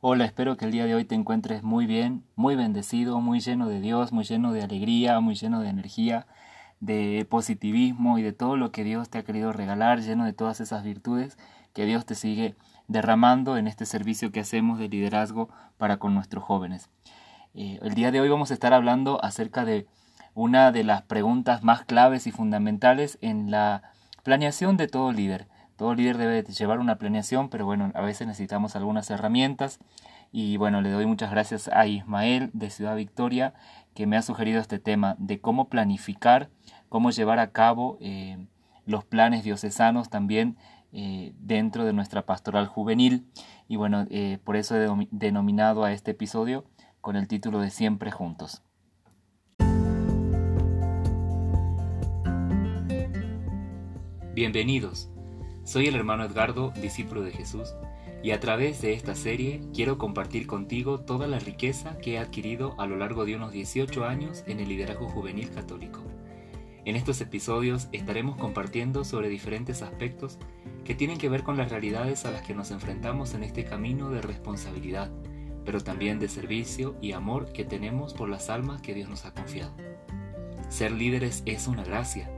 Hola, espero que el día de hoy te encuentres muy bien, muy bendecido, muy lleno de Dios, muy lleno de alegría, muy lleno de energía, de positivismo y de todo lo que Dios te ha querido regalar, lleno de todas esas virtudes que Dios te sigue derramando en este servicio que hacemos de liderazgo para con nuestros jóvenes. Eh, el día de hoy vamos a estar hablando acerca de una de las preguntas más claves y fundamentales en la planeación de todo líder. Todo líder debe llevar una planeación, pero bueno, a veces necesitamos algunas herramientas. Y bueno, le doy muchas gracias a Ismael de Ciudad Victoria que me ha sugerido este tema de cómo planificar, cómo llevar a cabo eh, los planes diocesanos también eh, dentro de nuestra pastoral juvenil. Y bueno, eh, por eso he denominado a este episodio con el título de Siempre Juntos. Bienvenidos. Soy el hermano Edgardo, discípulo de Jesús, y a través de esta serie quiero compartir contigo toda la riqueza que he adquirido a lo largo de unos 18 años en el liderazgo juvenil católico. En estos episodios estaremos compartiendo sobre diferentes aspectos que tienen que ver con las realidades a las que nos enfrentamos en este camino de responsabilidad, pero también de servicio y amor que tenemos por las almas que Dios nos ha confiado. Ser líderes es una gracia.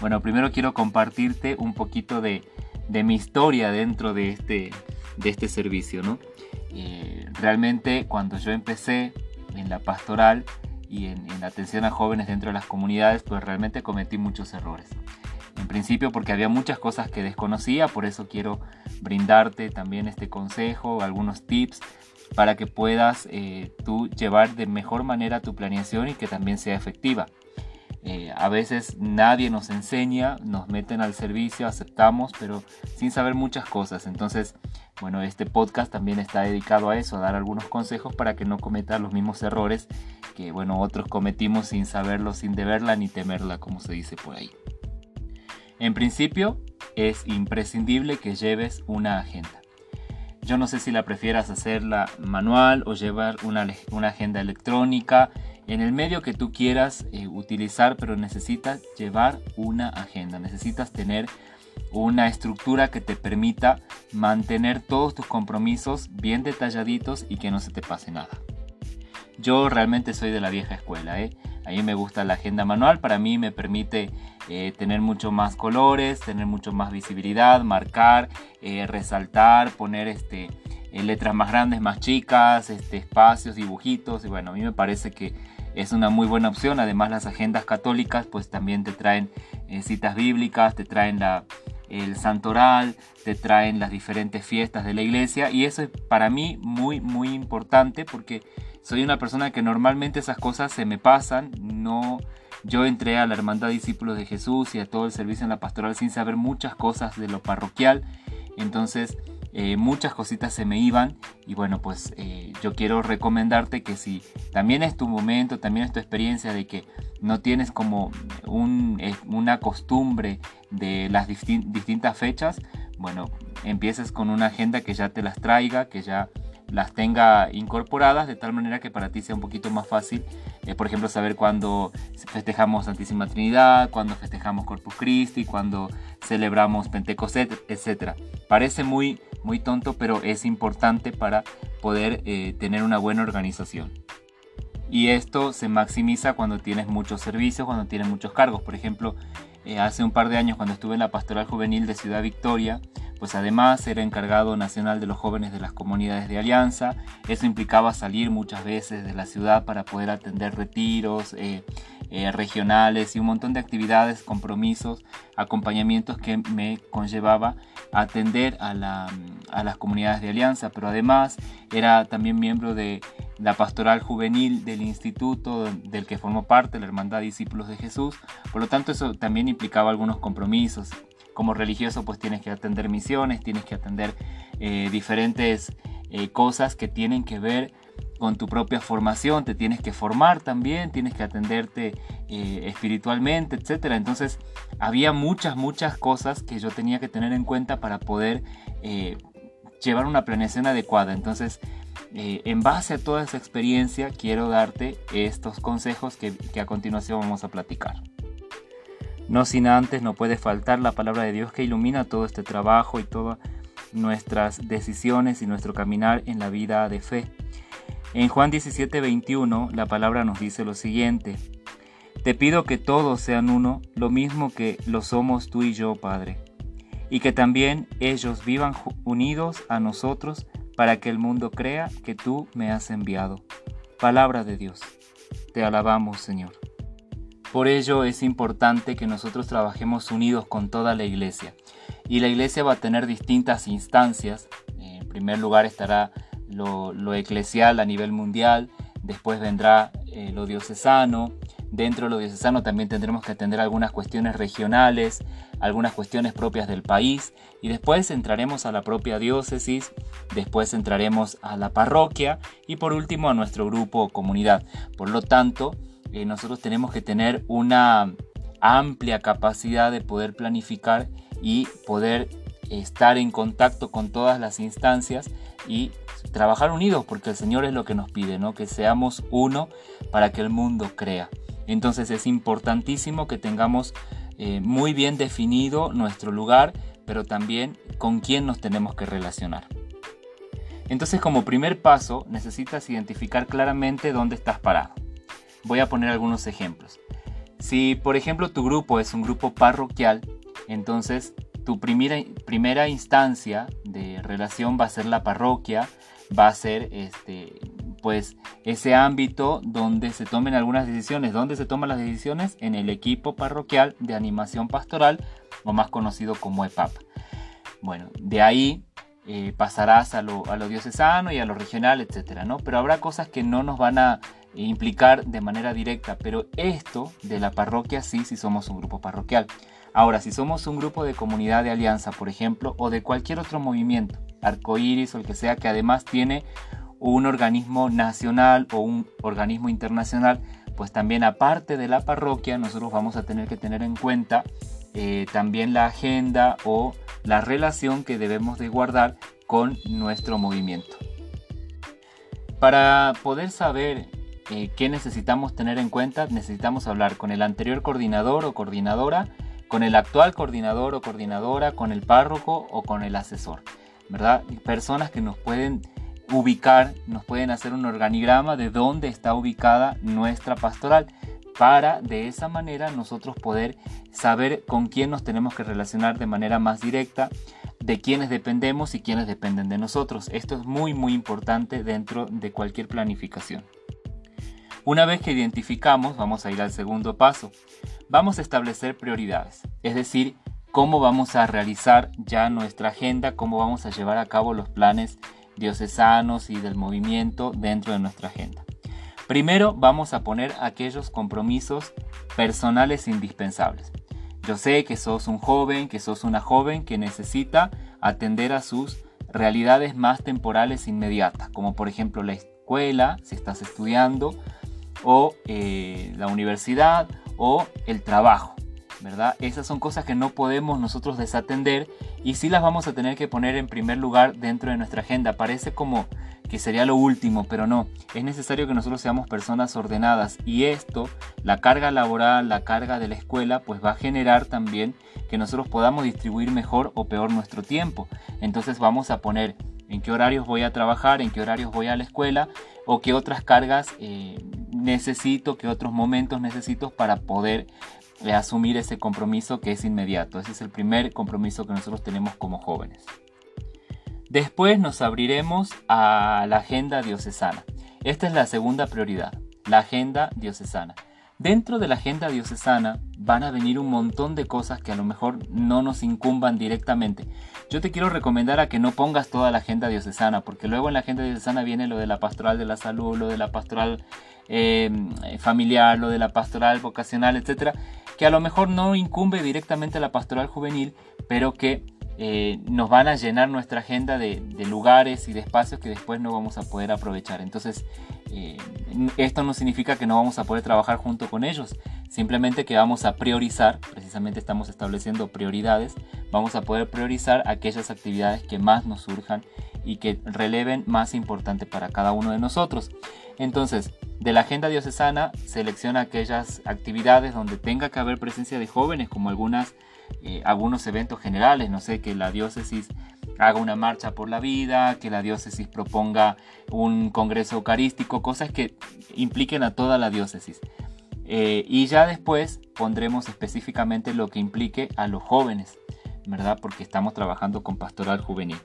Bueno, primero quiero compartirte un poquito de, mi historia dentro de este, de este servicio, ¿no? Eh, realmente cuando yo empecé en la pastoral y en, la atención a jóvenes dentro de las comunidades, pues realmente cometí muchos errores. En principio porque había muchas cosas que desconocía, por eso quiero brindarte también este consejo, algunos tips para que puedas eh, tú llevar de mejor manera tu planeación y que también sea efectiva. Eh, a veces nadie nos enseña, nos meten al servicio, aceptamos, pero sin saber muchas cosas. Entonces, bueno, este podcast también está dedicado a eso, a dar algunos consejos para que no cometas los mismos errores que, bueno, otros cometimos sin saberlo, sin deberla ni temerla, como se dice por ahí. En principio, es imprescindible que lleves una agenda. Yo no sé si la prefieras hacerla manual o llevar una, una agenda electrónica en el medio que tú quieras eh, utilizar, pero necesitas llevar una agenda, necesitas tener una estructura que te permita mantener todos tus compromisos bien detalladitos y que no se te pase nada. Yo realmente soy de la vieja escuela, ¿eh? a mí me gusta la agenda manual, para mí me permite eh, tener mucho más colores, tener mucho más visibilidad, marcar, eh, resaltar, poner este, letras más grandes, más chicas, este, espacios, dibujitos, y bueno, a mí me parece que es una muy buena opción. Además las agendas católicas pues también te traen eh, citas bíblicas, te traen la, el santoral, te traen las diferentes fiestas de la iglesia. Y eso es para mí muy muy importante porque soy una persona que normalmente esas cosas se me pasan, no yo entré a la Hermandad Discípulos de Jesús y a todo el servicio en la pastoral sin saber muchas cosas de lo parroquial, entonces eh, muchas cositas se me iban y bueno pues eh, yo quiero recomendarte que si también es tu momento, también es tu experiencia de que no tienes como eh, una costumbre de las distintas fechas, bueno, empieces con una agenda que ya te las traiga, que ya las tenga incorporadas de tal manera que para ti sea un poquito más fácil, por ejemplo, saber cuándo festejamos Santísima Trinidad, cuándo festejamos Corpus Christi, cuándo celebramos Pentecostés, etc. Parece muy muy tonto, pero es importante para poder eh, tener una buena organización. Y esto se maximiza cuando tienes muchos servicios, cuando tienes muchos cargos. Por ejemplo, eh, hace un par de años cuando estuve en la Pastoral Juvenil de Ciudad Victoria, pues además era encargado nacional de los jóvenes de las comunidades de Alianza. Eso implicaba salir muchas veces de la ciudad para poder atender retiros, eh, eh, regionales y un montón de actividades, compromisos, acompañamientos que me conllevaba atender a, a las comunidades de alianza, pero además era también miembro de la pastoral juvenil del instituto del que formó parte, la Hermandad Discípulos de Jesús, por lo tanto eso también implicaba algunos compromisos. Como religioso pues tienes que atender misiones, tienes que atender eh, diferentes eh, cosas que tienen que ver con tu propia formación, te tienes que formar también, tienes que atenderte eh, espiritualmente, etc. Entonces había muchas, muchas cosas que yo tenía que tener en cuenta para poder eh, llevar una planeación adecuada. Entonces, eh, en base a toda esa experiencia, quiero darte estos consejos que, que a continuación vamos a platicar. No sin antes, no puede faltar la palabra de Dios que ilumina todo este trabajo y todas nuestras decisiones y nuestro caminar en la vida de fe. En Juan 17, 21, la palabra nos dice lo siguiente. Te pido que todos sean uno, lo mismo que lo somos tú y yo, Padre, y que también ellos vivan unidos a nosotros para que el mundo crea que tú me has enviado. Palabra de Dios. Te alabamos, Señor. Por ello es importante que nosotros trabajemos unidos con toda la iglesia. Y la iglesia va a tener distintas instancias. En primer lugar estará lo, eclesial a nivel mundial, después vendrá eh, lo diocesano, dentro de lo diocesano también tendremos que atender algunas cuestiones regionales, algunas cuestiones propias del país y después entraremos a la propia diócesis, después entraremos a la parroquia y por último a nuestro grupo o comunidad. Por lo tanto, eh, nosotros tenemos que tener una amplia capacidad de poder planificar y poder estar en contacto con todas las instancias y trabajar unidos porque el Señor es lo que nos pide, ¿no? Que seamos uno para que el mundo crea. Entonces es importantísimo que tengamos eh, muy bien definido nuestro lugar, pero también con quién nos tenemos que relacionar. Entonces como primer paso necesitas identificar claramente dónde estás parado. Voy a poner algunos ejemplos. Si por ejemplo tu grupo es un grupo parroquial, entonces tu primera, primera instancia de relación va a ser la parroquia, va a ser este, pues ese ámbito donde se tomen algunas decisiones. ¿Dónde se toman las decisiones? En el equipo parroquial de animación pastoral, o más conocido como EPAP. Bueno, de ahí eh, pasarás a lo, a diocesano y a lo regional, etcétera, ¿no? Pero habrá cosas que no nos van a implicar de manera directa, pero esto de la parroquia sí, si somos un grupo parroquial. Ahora, si somos un grupo de comunidad de alianza, por ejemplo, o de cualquier otro movimiento, arcoíris o el que sea, que además tiene un organismo nacional o un organismo internacional, pues también aparte de la parroquia, nosotros vamos a tener que tener en cuenta eh, también la agenda o la relación que debemos de guardar con nuestro movimiento. Para poder saber eh, qué necesitamos tener en cuenta, necesitamos hablar con el anterior coordinador o coordinadora con el actual coordinador o coordinadora, con el párroco o con el asesor, ¿verdad? Personas que nos pueden ubicar, nos pueden hacer un organigrama de dónde está ubicada nuestra pastoral para de esa manera nosotros poder saber con quién nos tenemos que relacionar de manera más directa, de quiénes dependemos y quiénes dependen de nosotros. Esto es muy muy importante dentro de cualquier planificación. Una vez que identificamos, vamos a ir al segundo paso vamos a establecer prioridades, es decir, cómo vamos a realizar ya nuestra agenda, cómo vamos a llevar a cabo los planes diocesanos y del movimiento dentro de nuestra agenda. Primero vamos a poner aquellos compromisos personales indispensables. Yo sé que sos un joven, que sos una joven que necesita atender a sus realidades más temporales inmediatas, como por ejemplo la escuela, si estás estudiando, o eh, la universidad, o el trabajo, ¿verdad? Esas son cosas que no podemos nosotros desatender y sí las vamos a tener que poner en primer lugar dentro de nuestra agenda. Parece como que sería lo último, pero no. Es necesario que nosotros seamos personas ordenadas y esto, la carga laboral, la carga de la escuela, pues va a generar también que nosotros podamos distribuir mejor o peor nuestro tiempo. Entonces vamos a poner en qué horarios voy a trabajar, en qué horarios voy a la escuela o qué otras cargas eh, necesito, qué otros momentos necesito para poder eh, asumir ese compromiso que es inmediato. Ese es el primer compromiso que nosotros tenemos como jóvenes. Después nos abriremos a la agenda diocesana. Esta es la segunda prioridad, la agenda diocesana. Dentro de la agenda diocesana van a venir un montón de cosas que a lo mejor no nos incumban directamente. Yo te quiero recomendar a que no pongas toda la agenda diocesana, porque luego en la agenda diocesana viene lo de la pastoral de la salud, lo de la pastoral eh, familiar, lo de la pastoral vocacional, etcétera, que a lo mejor no incumbe directamente la pastoral juvenil, pero que eh, nos van a llenar nuestra agenda de, lugares y de espacios que después no vamos a poder aprovechar. Entonces, eh, esto no significa que no vamos a poder trabajar junto con ellos, simplemente que vamos a priorizar, precisamente estamos estableciendo prioridades, vamos a poder priorizar aquellas actividades que más nos surjan y que releven más importante para cada uno de nosotros. Entonces, de la agenda diocesana selecciona aquellas actividades donde tenga que haber presencia de jóvenes, como algunas, eh, algunos eventos generales, no sé, que la diócesis haga una marcha por la vida, que la diócesis proponga un congreso eucarístico, cosas que impliquen a toda la diócesis. Eh, y ya después pondremos específicamente lo que implique a los jóvenes, ¿verdad? Porque estamos trabajando con pastoral juvenil.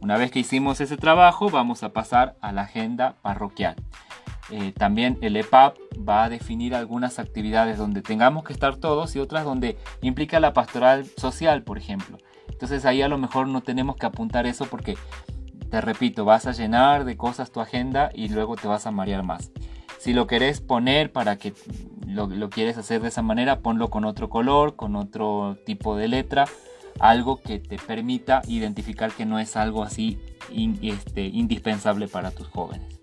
Una vez que hicimos ese trabajo, vamos a pasar a la agenda parroquial. Eh, también el EPAP va a definir algunas actividades donde tengamos que estar todos y otras donde implica la pastoral social, por ejemplo. Entonces ahí a lo mejor no tenemos que apuntar eso porque, te repito, vas a llenar de cosas tu agenda y luego te vas a marear más. Si lo querés poner para que lo, quieres hacer de esa manera, ponlo con otro color, con otro tipo de letra, algo que te permita identificar que no es algo así este, indispensable para tus jóvenes.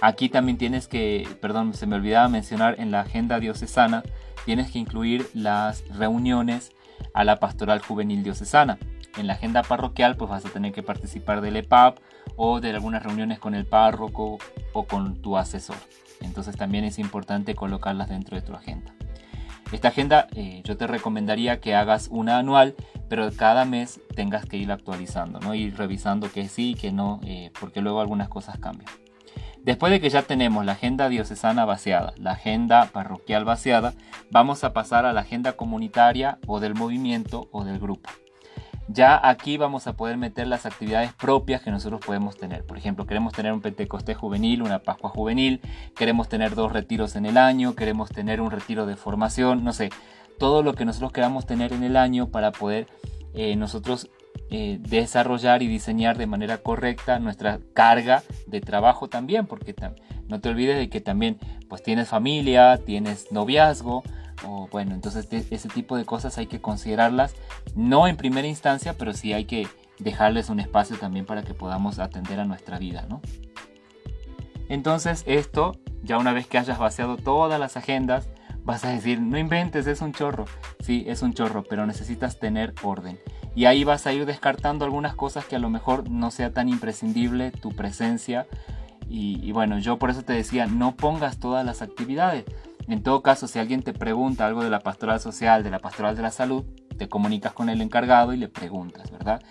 Aquí también tienes que, perdón, se me olvidaba mencionar en la agenda diocesana, tienes que incluir las reuniones a la pastoral juvenil diocesana. En la agenda parroquial pues vas a tener que participar del EPAP o de algunas reuniones con el párroco o con tu asesor. Entonces también es importante colocarlas dentro de tu agenda. Esta agenda eh, yo te recomendaría que hagas una anual, pero cada mes tengas que ir actualizando, ¿no? ir revisando que sí que no, eh, porque luego algunas cosas cambian. Después de que ya tenemos la agenda diocesana vaciada, la agenda parroquial vaciada, vamos a pasar a la agenda comunitaria o del movimiento o del grupo. Ya aquí vamos a poder meter las actividades propias que nosotros podemos tener. Por ejemplo, queremos tener un Pentecostés juvenil, una Pascua juvenil, queremos tener dos retiros en el año, queremos tener un retiro de formación, no sé, todo lo que nosotros queramos tener en el año para poder eh, nosotros eh, desarrollar y diseñar de manera correcta nuestra carga de trabajo también, porque no te olvides de que también pues tienes familia, tienes noviazgo, o bueno, entonces ese tipo de cosas hay que considerarlas, no en primera instancia, pero sí hay que dejarles un espacio también para que podamos atender a nuestra vida, ¿no? Entonces esto, ya una vez que hayas vaciado todas las agendas, vas a decir, no inventes, es un chorro. Sí, es un chorro, pero necesitas tener orden y ahí vas a ir descartando algunas cosas que a lo mejor no sea tan imprescindible tu presencia. Y, bueno, yo por eso te decía, no pongas todas las actividades. En todo caso, si alguien te pregunta algo de la pastoral social, de la pastoral de la salud, te comunicas con el encargado y le preguntas, ¿verdad?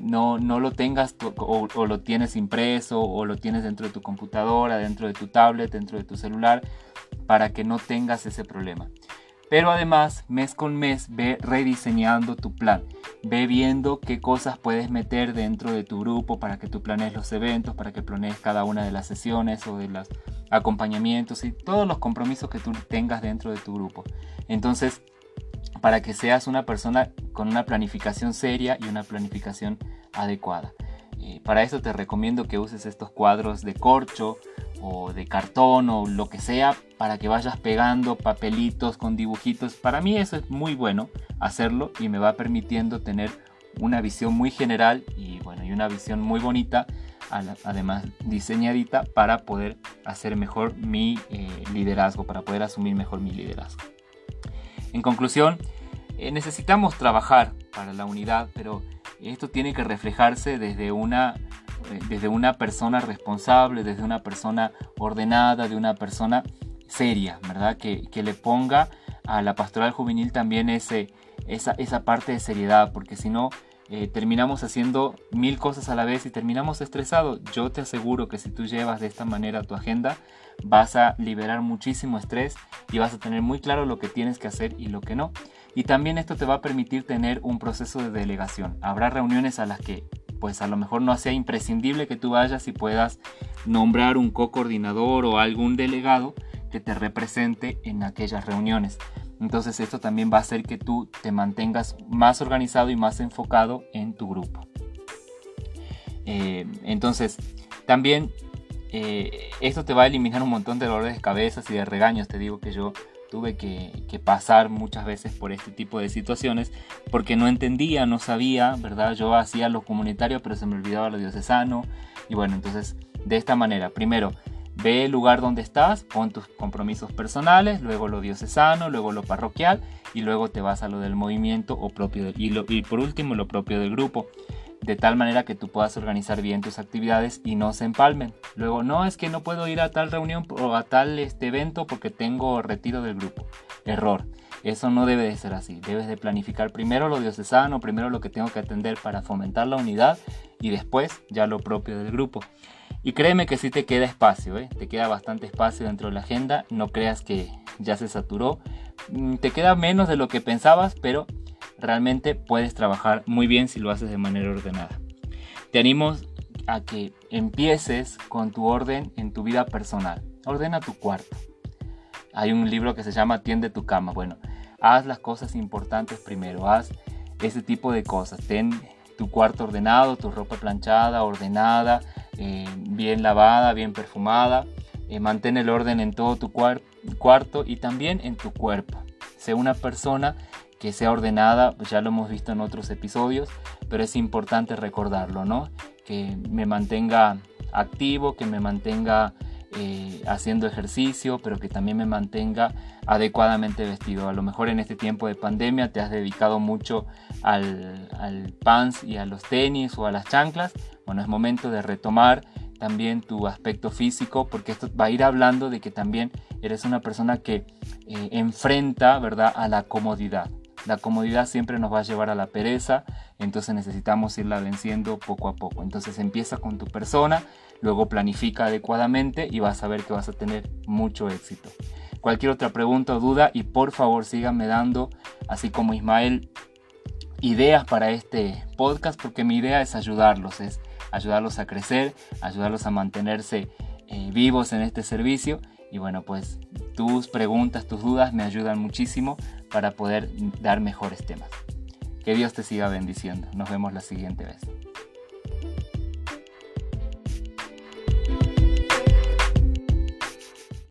No, no lo tengas o, o, lo tienes impreso o lo tienes dentro de tu computadora, dentro de tu tablet, dentro de tu celular, para que no tengas ese problema. Pero además, mes con mes, ve rediseñando tu plan. Ve viendo qué cosas puedes meter dentro de tu grupo para que tú planees los eventos, para que planees cada una de las sesiones o de los acompañamientos y todos los compromisos que tú tengas dentro de tu grupo. Entonces, para que seas una persona con una planificación seria y una planificación adecuada. Eh, para eso te recomiendo que uses estos cuadros de corcho o de cartón o lo que sea para que vayas pegando papelitos con dibujitos. Para mí eso es muy bueno hacerlo y me va permitiendo tener una visión muy general y bueno, y una visión muy bonita, además diseñadita para poder hacer mejor mi eh, liderazgo, para poder asumir mejor mi liderazgo. En conclusión, eh, necesitamos trabajar para la unidad, pero esto tiene que reflejarse desde una desde una persona responsable, desde una persona ordenada, de una persona seria, ¿verdad? Que, le ponga a la pastoral juvenil también ese, esa, esa parte de seriedad, porque si no, eh, terminamos haciendo mil cosas a la vez y terminamos estresados. Yo te aseguro que si tú llevas de esta manera tu agenda, vas a liberar muchísimo estrés y vas a tener muy claro lo que tienes que hacer y lo que no. Y también esto te va a permitir tener un proceso de delegación. Habrá reuniones a las que pues a lo mejor no sea imprescindible que tú vayas y puedas nombrar un co-coordinador o algún delegado que te represente en aquellas reuniones. Entonces esto también va a hacer que tú te mantengas más organizado y más enfocado en tu grupo. Eh, entonces, también eh, esto te va a eliminar un montón de dolores de cabeza y de regaños. Te digo que yo tuve que, pasar muchas veces por este tipo de situaciones porque no entendía, no sabía, ¿verdad? Yo hacía lo comunitario pero se me olvidaba lo diocesano. Y bueno, entonces de esta manera, primero, ve el lugar donde estás, pon tus compromisos personales, luego lo diocesano, luego lo parroquial y luego te vas a lo del movimiento o propio y, y por último lo propio del grupo de tal manera que tú puedas organizar bien tus actividades y no se empalmen. Luego, no es que no puedo ir a tal reunión o a tal este evento porque tengo retiro del grupo. Error. Eso no debe de ser así. Debes de planificar primero lo diocesano, primero lo que tengo que atender para fomentar la unidad y después ya lo propio del grupo. Y créeme que si te queda espacio, ¿eh? te queda bastante espacio dentro de la agenda. No creas que ya se saturó. Mm, te queda menos de lo que pensabas, pero realmente puedes trabajar muy bien si lo haces de manera ordenada. Te animo a que empieces con tu orden en tu vida personal. Ordena tu cuarto. Hay un libro que se llama Tiende tu cama. Bueno, haz las cosas importantes primero. Haz ese tipo de cosas. Ten tu cuarto ordenado, tu ropa planchada, ordenada, eh, bien lavada, bien perfumada. Eh, mantén el orden en todo tu cuarto y también en tu cuerpo. Sé una persona que sea ordenada, pues ya lo hemos visto en otros episodios, pero es importante recordarlo, ¿no? Que me mantenga activo, que me mantenga eh, haciendo ejercicio, pero que también me mantenga adecuadamente vestido. A lo mejor en este tiempo de pandemia te has dedicado mucho al, al pants y a los tenis o a las chanclas. Bueno, es momento de retomar también tu aspecto físico, porque esto va a ir hablando de que también eres una persona que eh, enfrenta, ¿verdad?, a la comodidad. La comodidad siempre nos va a llevar a la pereza, entonces necesitamos irla venciendo poco a poco. Entonces empieza con tu persona, luego planifica adecuadamente y vas a ver que vas a tener mucho éxito. Cualquier otra pregunta o duda y por favor síganme dando, así como Ismael, ideas para este podcast porque mi idea es ayudarlos, es ayudarlos a crecer, ayudarlos a mantenerse eh, vivos en este servicio y bueno pues tus preguntas, tus dudas me ayudan muchísimo para poder dar mejores temas. Que Dios te siga bendiciendo. Nos vemos la siguiente vez.